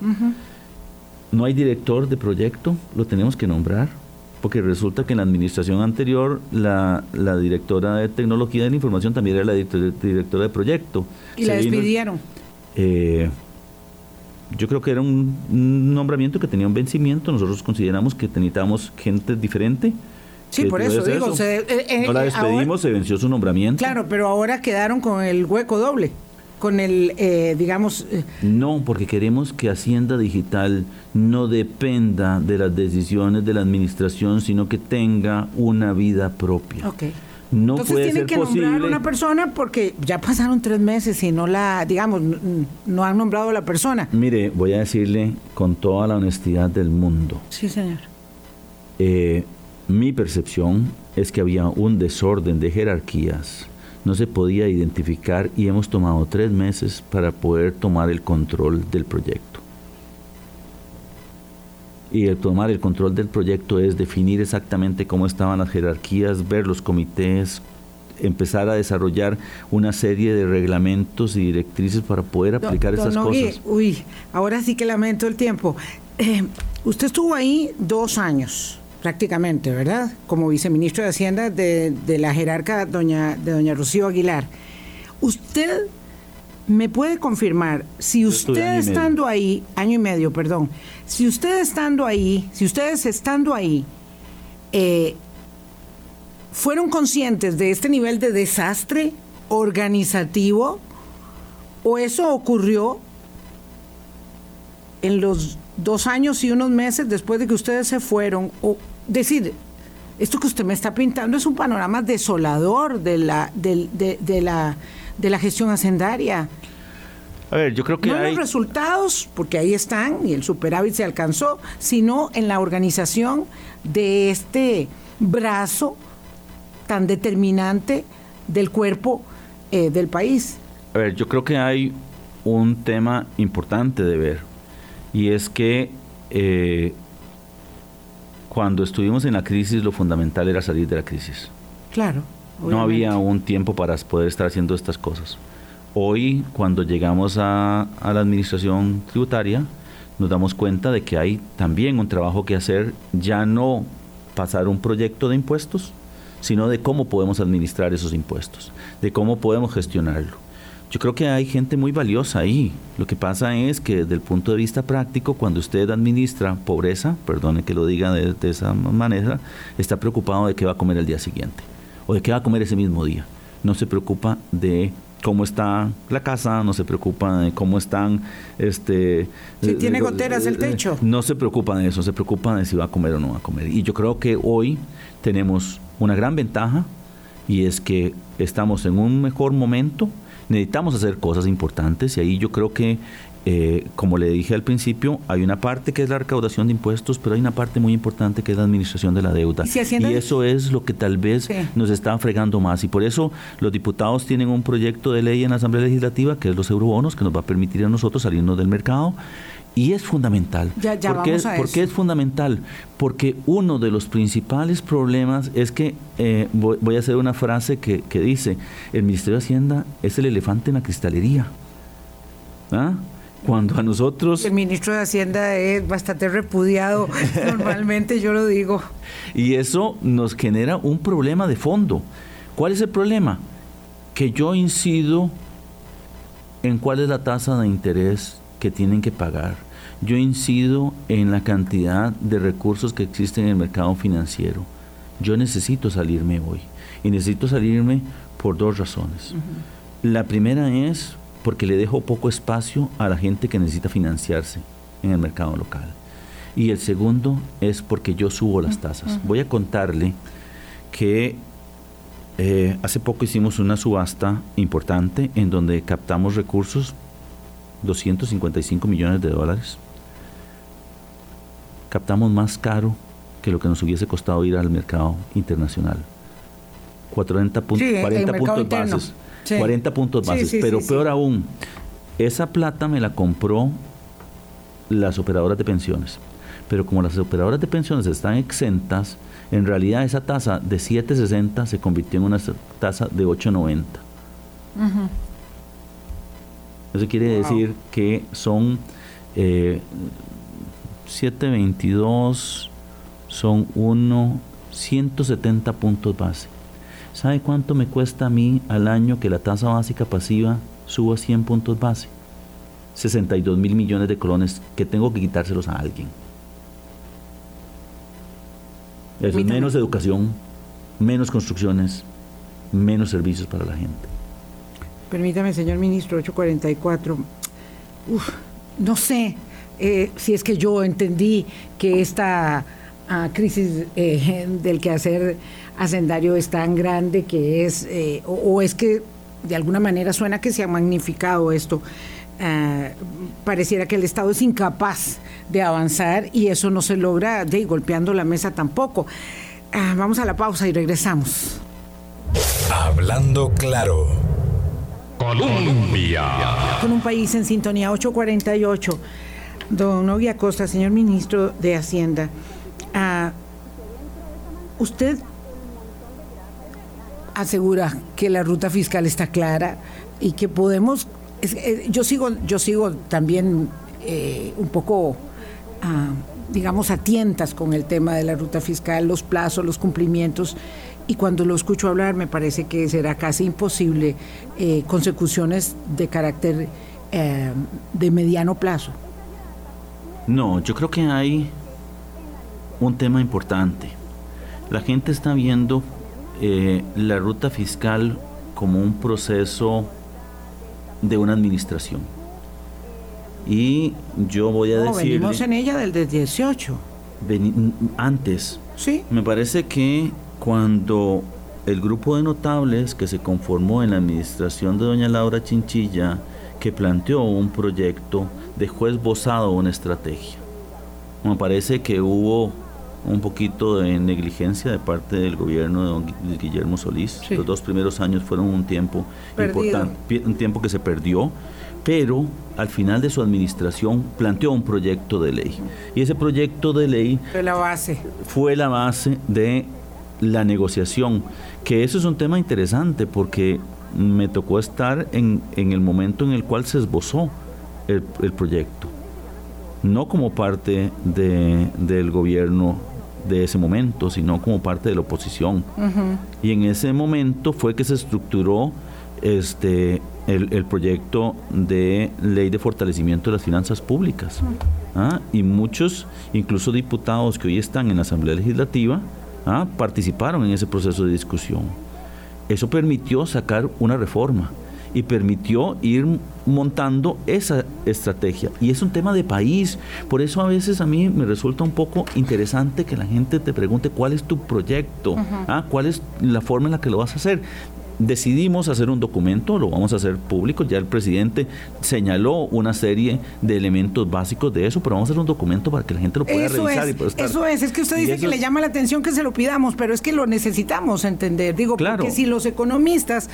no hay director de proyecto, lo tenemos que nombrar, porque resulta que en la administración anterior la, directora de tecnología de la información también era la directora de proyecto. ¿Y la despidieron? Eh, yo creo que era un, nombramiento que tenía un vencimiento, nosotros consideramos que necesitábamos gente diferente. Sí, por eso digo. Eh, eh, no la despedimos, se venció su nombramiento. Claro, pero ahora quedaron con el hueco doble con el, eh, digamos... Eh, no, porque queremos que Hacienda Digital no dependa de las decisiones de la administración, sino que tenga una vida propia. Ok. No Entonces puede tienen que nombrar una persona porque ya pasaron tres meses y no la, digamos, no han nombrado a la persona. Mire, voy a decirle con toda la honestidad del mundo. Sí, señor. Eh, mi percepción es que había un desorden de jerarquías no se podía identificar y hemos tomado tres meses para poder tomar el control del proyecto. Y el tomar el control del proyecto es definir exactamente cómo estaban las jerarquías, ver los comités, empezar a desarrollar una serie de reglamentos y directrices para poder aplicar esas cosas. Uy, ahora sí que lamento el tiempo. Eh, usted estuvo ahí dos años prácticamente, ¿verdad? Como viceministro de Hacienda de, la jerarca doña, de doña Rocío Aguilar. Usted me puede confirmar, si usted estando ahí, año y medio, perdón, si usted estando ahí, si ustedes estando ahí, eh, fueron conscientes de este nivel de desastre organizativo o eso ocurrió en los dos años y unos meses después de que ustedes se fueron, o decir, esto que usted me está pintando es un panorama desolador de la, de, la, de la gestión hacendaria. A ver, yo creo que no hay... en los resultados, porque ahí están y el superávit se alcanzó, sino en la organización de este brazo tan determinante del cuerpo eh, del país. A ver, yo creo que hay un tema importante de ver y es que eh, cuando estuvimos en la crisis lo fundamental era salir de la crisis. Claro. No había un tiempo para poder estar haciendo estas cosas. Hoy, cuando llegamos a, a la administración tributaria, nos damos cuenta de que hay también un trabajo que hacer, ya no pasar un proyecto de impuestos, sino de cómo podemos administrar esos impuestos, de cómo podemos gestionarlo. Yo creo que hay gente muy valiosa ahí. Lo que pasa es que desde el punto de vista práctico, cuando usted administra pobreza, perdone que lo diga de, esa manera, está preocupado de qué va a comer el día siguiente o de qué va a comer ese mismo día. No se preocupa de cómo está la casa, no se preocupa de cómo están, este... Si tiene goteras el techo. No se preocupa de eso, se preocupa de si va a comer o no va a comer. Y yo creo que hoy tenemos una gran ventaja y es que estamos en un mejor momento necesitamos hacer cosas importantes y ahí yo creo que, eh, como le dije al principio, hay una parte que es la recaudación de impuestos, pero hay una parte muy importante que es la administración de la deuda. Y, eso es lo que tal vez nos está fregando más. Y por eso los diputados tienen un proyecto de ley en la Asamblea Legislativa, que es los eurobonos, que nos va a permitir a nosotros salirnos del mercado y es fundamental. Ya, ¿Por, qué, es fundamental? Porque uno de los principales problemas es que, eh, voy, a hacer una frase que, dice, el Ministerio de Hacienda es el elefante en la cristalería. ¿Ah? Cuando a nosotros... El ministro de Hacienda es bastante repudiado, normalmente yo lo digo. Y eso nos genera un problema de fondo. ¿Cuál es el problema? Que yo incido en cuál es la tasa de interés que tienen que pagar yo incido en la cantidad de recursos que existen en el mercado financiero. Yo necesito salirme hoy. Y necesito salirme por dos razones. La primera es porque le dejo poco espacio a la gente que necesita financiarse en el mercado local. Y el segundo es porque yo subo las tasas. Voy a contarle que eh, hace poco hicimos una subasta importante en donde captamos recursos, 255 millones de dólares captamos más caro que lo que nos hubiese costado ir al mercado internacional. 40 puntos, 40 puntos bases. 40 puntos bases. pero peor aún, esa plata me la compró las operadoras de pensiones. Pero como las operadoras de pensiones están exentas, en realidad esa tasa de 7.60 se convirtió en una tasa de 8.90. Eso quiere decir que son eh, 722 son 1, 170 puntos base. ¿Sabe cuánto me cuesta a mí al año que la tasa básica pasiva suba 100 puntos base? 62 mil millones de colones que tengo que quitárselos a alguien. Eso es menos educación, menos construcciones, menos servicios para la gente. Permítame, señor ministro, 844. Uf, no sé, eh, si es que yo entendí que esta ah, crisis eh, del quehacer hacendario es tan grande que es, eh, o, es que de alguna manera suena que se ha magnificado esto. Ah, pareciera que el Estado es incapaz de avanzar y eso no se logra de golpeando la mesa tampoco. Ah, vamos a la pausa y regresamos. Hablando claro. Colombia. Con un país en sintonía 848. Don Novia Costa, señor ministro de Hacienda, ah, usted asegura que la ruta fiscal está clara y que podemos. Eh, yo sigo, yo sigo también eh, un poco, ah, digamos, a tientas con el tema de la ruta fiscal, los plazos, los cumplimientos. Y cuando lo escucho hablar, me parece que será casi imposible eh, consecuciones de carácter de mediano plazo. No, yo creo que hay un tema importante. La gente está viendo eh, la ruta fiscal como un proceso de una administración. Y yo voy a No, decir... venimos en ella del 18. antes. Sí. Me parece que cuando el grupo de notables que se conformó en la administración de doña Laura Chinchilla, que planteó un proyecto, dejó esbozado una estrategia. Me parece que hubo un poquito de negligencia de parte del gobierno de don Guillermo Solís. Sí. Los dos primeros años fueron un tiempo Perdido. importante, un tiempo que se perdió, pero al final de su administración planteó un proyecto de ley. Y ese proyecto de ley De la base. fue la base de la negociación, que eso es un tema interesante porque me tocó estar en, en el momento en el cual se esbozó el, el proyecto, no como parte de- del gobierno de ese momento, sino como parte de la oposición. Y en ese momento fue que se estructuró este el, el proyecto de ley de fortalecimiento de las finanzas públicas. ¿ah? Y muchos, incluso diputados que hoy están en la Asamblea Legislativa, ¿ah? participaron en ese proceso de discusión. Eso permitió sacar una reforma y permitió ir montando esa estrategia. Y es un tema de país. Por eso a veces a mí me resulta un poco interesante que la gente te pregunte cuál es tu proyecto, ¿ah? cuál es la forma en la que lo vas a hacer. Decidimos hacer un documento, lo vamos a hacer público, ya el presidente señaló una serie de elementos básicos de eso, pero vamos a hacer un documento para que la gente lo pueda Eso revisar y pueda estar- eso es, es que usted Y dice que le llama la atención que se lo pidamos, pero es que lo necesitamos entender. Digo, Claro. porque si los economistas,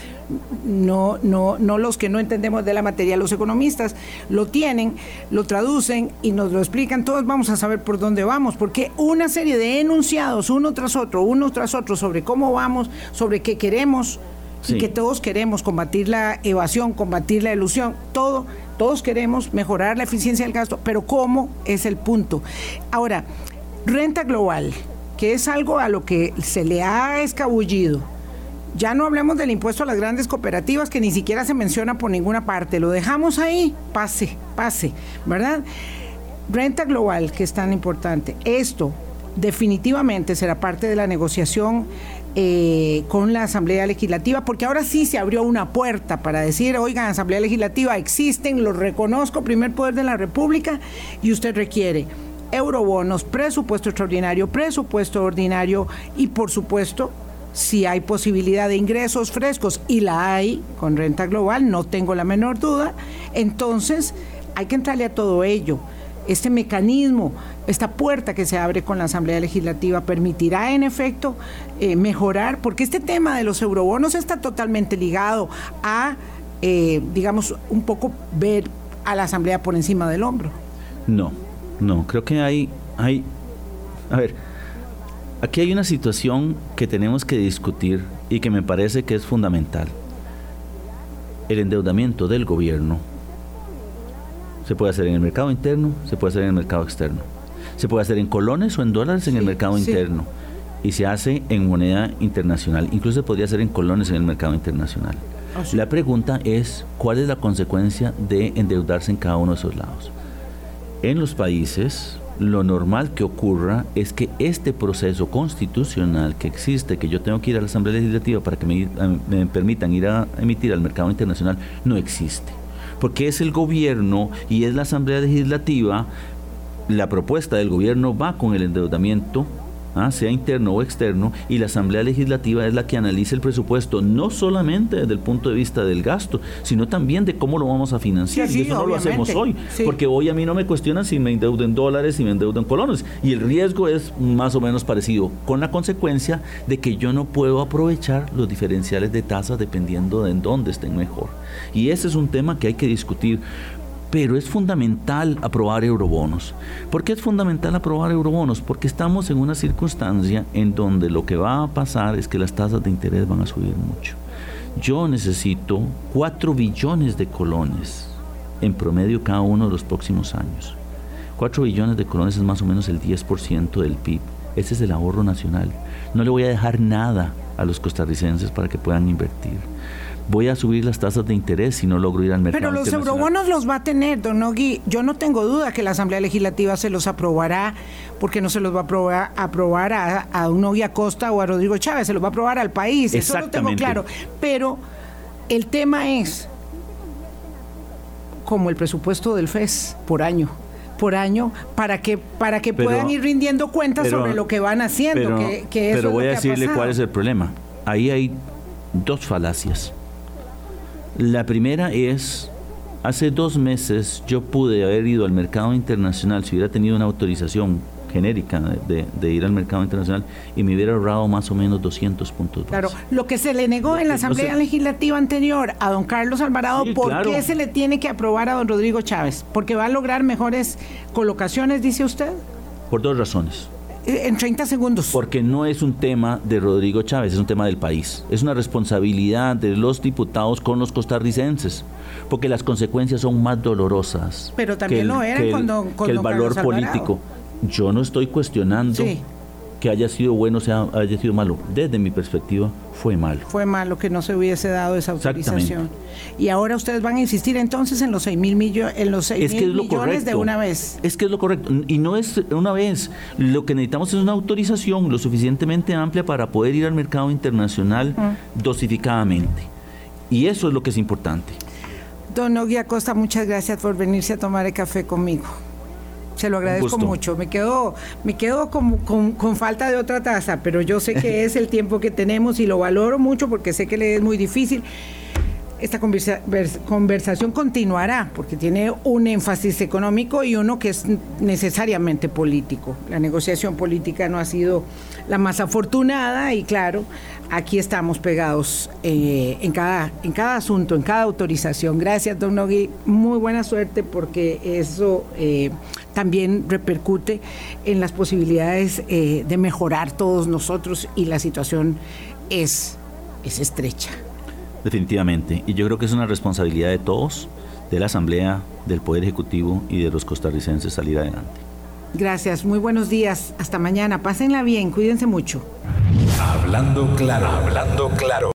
no, no, no los que no entendemos de la materia, los economistas lo tienen, lo traducen y nos lo explican, todos vamos a saber por dónde vamos, porque una serie de enunciados, uno tras otro, uno tras otro, sobre cómo vamos, sobre qué queremos, Sí. y que todos queremos combatir la evasión, combatir la ilusión, todo, todos queremos mejorar la eficiencia del gasto, pero ¿cómo es el punto? Ahora, renta global, que es algo a lo que se le ha escabullido. Ya no hablemos del impuesto a las grandes cooperativas que ni siquiera se menciona por ninguna parte. Lo dejamos ahí, pase, pase, ¿verdad? Renta global, que es tan importante. Esto definitivamente será parte de la negociación eh, con la Asamblea Legislativa, porque ahora sí se abrió una puerta para decir, oigan, Asamblea Legislativa, existen, los reconozco, primer poder de la República, y usted requiere eurobonos, presupuesto extraordinario, presupuesto ordinario y por supuesto si hay posibilidad de ingresos frescos y la hay con renta global, no tengo la menor duda, entonces hay que entrarle a todo ello. Este mecanismo, esta puerta que se abre con la Asamblea Legislativa permitirá en efecto eh, mejorar, porque este tema de los eurobonos está totalmente ligado a, eh, digamos, un poco ver a la Asamblea por encima del hombro. No, no, creo que hay, hay, a ver, aquí hay una situación que tenemos que discutir y que me parece que es fundamental. El endeudamiento del gobierno se puede hacer en el mercado interno, se puede hacer en el mercado externo. Se puede hacer en colones o en dólares en el mercado sí. interno. Y se hace en moneda internacional. Incluso se podría hacer en colones en el mercado internacional. Ah, sí. La pregunta es, ¿cuál es la consecuencia de endeudarse en cada uno de esos lados? En los países, lo normal que ocurra es que este proceso constitucional que existe, que yo tengo que ir a la Asamblea Legislativa para que me, me permitan ir a emitir al mercado internacional, no existe. Porque es el gobierno y es la Asamblea Legislativa, la propuesta del gobierno va con el endeudamiento ¿ah? sea interno o externo, y la Asamblea Legislativa es la que analiza el presupuesto, no solamente desde el punto de vista del gasto, sino también de cómo lo vamos a financiar. Sí, y eso no lo hacemos hoy, Sí. porque hoy a mí no me cuestionan si me endeudo en dólares, si me endeudo en colones, y el riesgo es más o menos parecido, con la consecuencia de que yo no puedo aprovechar los diferenciales de tasas dependiendo de en dónde estén mejor. Y ese es un tema que hay que discutir pero es fundamental aprobar eurobonos. ¿Por qué es fundamental aprobar eurobonos? Porque estamos en una circunstancia en donde lo que va a pasar es que las tasas de interés van a subir mucho. Yo necesito 4 billones de colones en promedio cada uno de los próximos años. 4 billones de colones es más o menos el 10% del PIB. Ese es el ahorro nacional. No le voy a dejar nada a los costarricenses para que puedan invertir voy a subir las tasas de interés si no logro ir al mercado. Pero los eurobonos los va a tener, don Nogui. Yo no tengo duda que la Asamblea Legislativa se los aprobará, porque no se los va a aprobar, aprobar a, a un Nogui Acosta o a Rodrigo Chávez, se los va a aprobar al país. Eso lo tengo claro. Pero el tema es, como el presupuesto del FES por año por año para que para que puedan ir rindiendo cuentas sobre lo que van haciendo. Pero, pero voy a decirle cuál es el problema. Ahí hay dos falacias. La primera es, hace dos meses yo pude haber ido al mercado internacional si hubiera tenido una autorización genérica de, ir al mercado internacional y me hubiera ahorrado más o menos 200 puntos. Claro, lo que se le negó en la Asamblea Legislativa anterior a don Carlos Alvarado, ¿por qué se le tiene que aprobar a don Rodrigo Chávez? ¿Porque va a lograr mejores colocaciones, dice usted? Por dos razones. En 30 segundos. Porque no es un tema de Rodrigo Chávez, es un tema del país. Es una responsabilidad de los diputados con los costarricenses, porque las consecuencias son más dolorosas. Pero también lo eran que el, valor político. Yo no estoy cuestionando que haya sido bueno o sea, haya sido malo. Desde mi perspectiva, fue malo. Fue malo que no se hubiese dado esa autorización. Y ahora ustedes van a insistir entonces en los 6 mil millones, en los seis millones de una vez. Es que es lo correcto. Y no es una vez. Lo que necesitamos es una autorización lo suficientemente amplia para poder ir al mercado internacional dosificadamente. Y eso es lo que es importante. Don Nogui Acosta, muchas gracias por venirse a tomar el café conmigo. Se lo agradezco mucho. Me quedo, me quedo con, con, falta de otra taza, pero yo sé que es el tiempo que tenemos y lo valoro mucho porque sé que le es muy difícil. Esta conversación continuará porque tiene un énfasis económico y uno que es necesariamente político. La negociación política no ha sido la más afortunada y claro, aquí estamos pegados eh, en, cada, en cada asunto, en cada autorización. Gracias, don Nogui. Muy buena suerte porque eso eh, también repercute en las posibilidades eh, de mejorar todos nosotros y la situación es, es estrecha. Definitivamente. Y yo creo que es una responsabilidad de todos, de la Asamblea, del Poder Ejecutivo y de los costarricenses salir adelante. Gracias, muy buenos días. Hasta mañana. Pásenla bien, cuídense mucho. Hablando claro, hablando claro.